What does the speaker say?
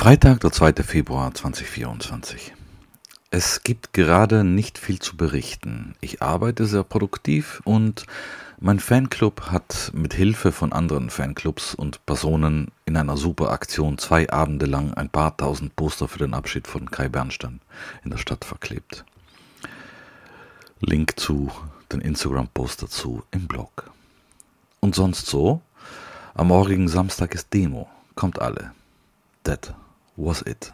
Freitag, der 2. Februar 2024. Es gibt gerade nicht viel zu berichten. Ich arbeite sehr produktiv und mein Fanclub hat mit Hilfe von anderen Fanclubs und Personen in einer super Aktion zwei Abende lang ein paar tausend Poster für den Abschied von Kai Bernstein in der Stadt verklebt. Link zu den Instagram-Post dazu im Blog. Und sonst so? Am morgigen Samstag ist Demo. Kommt alle. That was it.